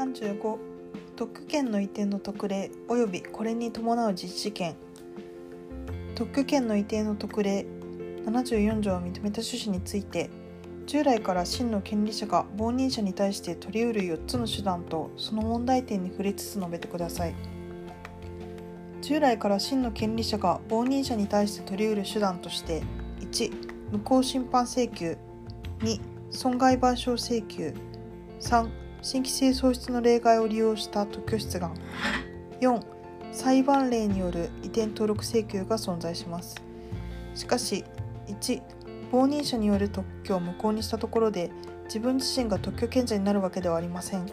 35特許権の移転の特例。及びこれに伴う実施権。特許権の移転の特例。74条を認めた趣旨について従来から真の権利者が傍認者に対して取り得る4つの手段とその問題点に触れつつ述べてください。従来から真の権利者が傍認者に対して取り得る手段として1無効審判請求。2損害賠償請求。3新規性喪失の例外を利用した特許出願4裁判例による移転登録請求が存在します。しかし1傍認者による特許を無効にしたところで自分自身が特許権者になるわけではありません。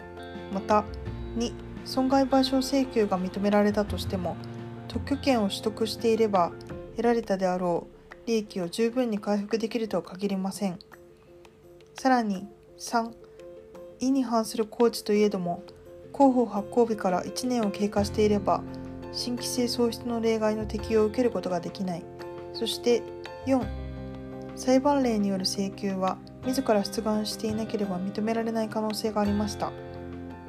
また2損害賠償請求が認められたとしても特許権を取得していれば得られたであろう利益を十分に回復できるとは限りません。さらに3意に反する工事といえども広報発行日から1年を経過していれば新規性喪失の例外の適用を受けることができない。そして4裁判例による請求は自ら出願していなければ認められない可能性がありました。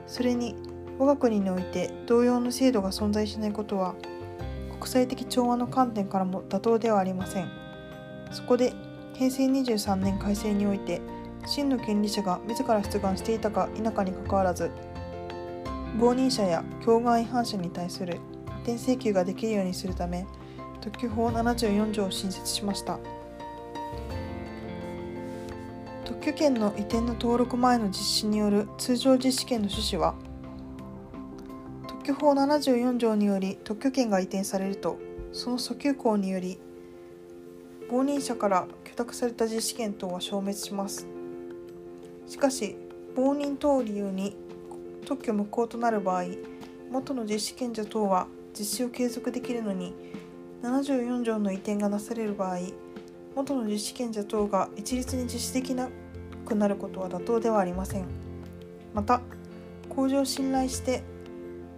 それに我が国において同様の制度が存在しないことは国際的調和の観点からも妥当ではありません。そこで平成23年改正において真の権利者が自ら出願していたか否かにかかわらず傍認者や境外違反者に対する移転請求ができるようにするため特許法74条を新設しました。特許権の移転の登録前の実施による通常実施権の趣旨は特許法74条により特許権が移転されるとその訴求項により傍認者から許諾された実施権等は消滅しますしかし傍認等を理由に特許無効となる場合元の実施権者等は実施を継続できるのに74条の移転がなされる場合元の実施権者等が一律に実施できなくなることは妥当ではありません。また工事を信頼して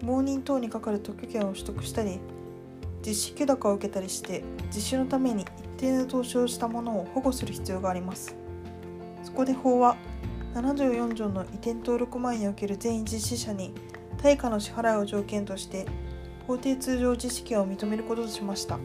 盲認等にかかる特許権を取得したり実施許諾を受けたりして実施のために一定の投資をしたものを保護する必要があります。そこで法は74条の移転登録前における全員実施者に対価の支払いを条件として法定通常知識を認めることとしました。